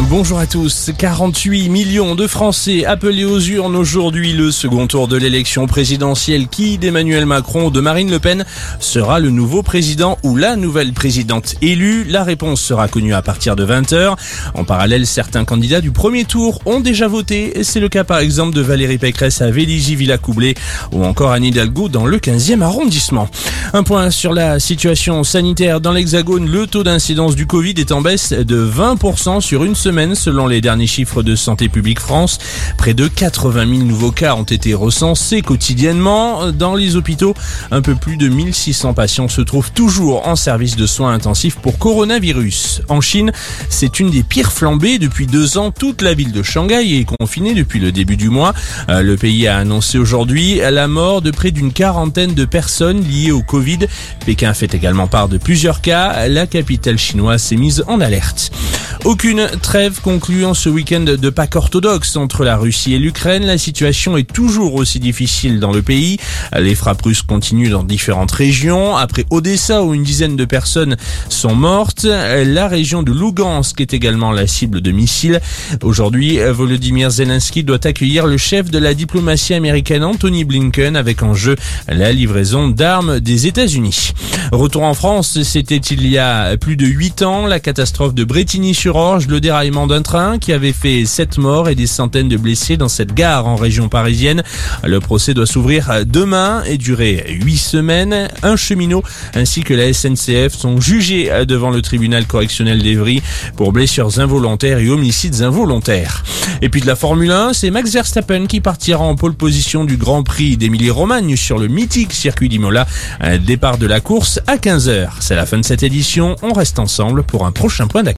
Bonjour à tous. 48 millions de Français appelés aux urnes aujourd'hui. Le second tour de l'élection présidentielle qui d'Emmanuel Macron ou de Marine Le Pen sera le nouveau président ou la nouvelle présidente élue. La réponse sera connue à partir de 20h. En parallèle, certains candidats du premier tour ont déjà voté. C'est le cas par exemple de Valérie Pécresse à Vélizy-Villacoublay ou encore Anne Hidalgo dans le 15e arrondissement. Un point sur la situation sanitaire dans l'Hexagone. Le taux d'incidence du Covid est en baisse de 20% sur une semaine selon les derniers chiffres de Santé publique France. Près de 80 000 nouveaux cas ont été recensés quotidiennement. Dans les hôpitaux, un peu plus de 1600 patients se trouvent toujours en service de soins intensifs pour coronavirus. En Chine, c'est une des pires flambées depuis deux ans. Toute la ville de Shanghai est confinée depuis le début du mois. Euh, le pays a annoncé aujourd'hui la mort de près d'une quarantaine de personnes liées au Covid. Pékin fait également part de plusieurs cas. La capitale chinoise s'est mise en alerte. Aucune trêve concluant ce week-end de Pâques orthodoxe entre la Russie et l'Ukraine. La situation est toujours aussi difficile dans le pays. Les frappes russes continuent dans différentes régions. Après Odessa où une dizaine de personnes sont mortes, la région de Lugansk est également la cible de missiles. Aujourd'hui, Volodymyr Zelensky doit accueillir le chef de la diplomatie américaine Anthony Blinken avec en jeu la livraison d'armes des États-Unis. Retour en France, c'était il y a plus de 8 ans, la catastrophe de Le déraillement d'un train qui avait fait 7 morts et des centaines de blessés dans cette gare en région parisienne. Le procès doit s'ouvrir demain et durer 8 semaines. Un cheminot ainsi que la SNCF sont jugés devant le tribunal correctionnel d'Evry pour blessures involontaires et homicides involontaires. Et puis de la Formule 1, c'est Max Verstappen qui partira en pole position du Grand Prix d'Émilie-Romagne sur le mythique circuit d'Imola. Départ de la course à 15h. C'est la fin de cette édition. On reste ensemble pour un prochain point d'accueil.